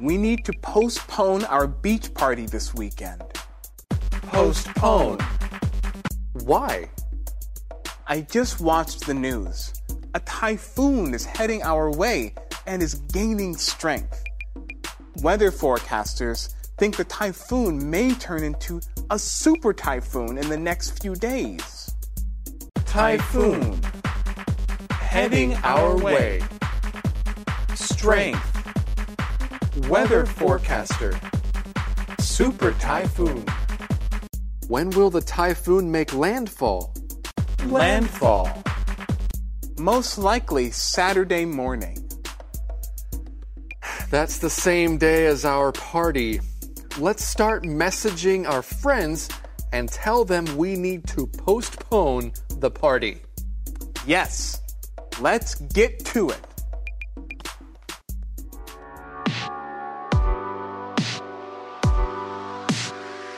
We need to postpone our beach party this weekend. Postpone. Why? I just watched the news. A typhoon is heading our way and is gaining strength. Weather forecasters think the typhoon may turn into a super typhoon in the next few days. Typhoon. Heading our way. Strength. Weather forecaster. Super typhoon. When will the typhoon make landfall? Landfall. Most likely Saturday morning. That's the same day as our party. Let's start messaging our friends and tell them we need to postpone the party. Yes, let's get to it.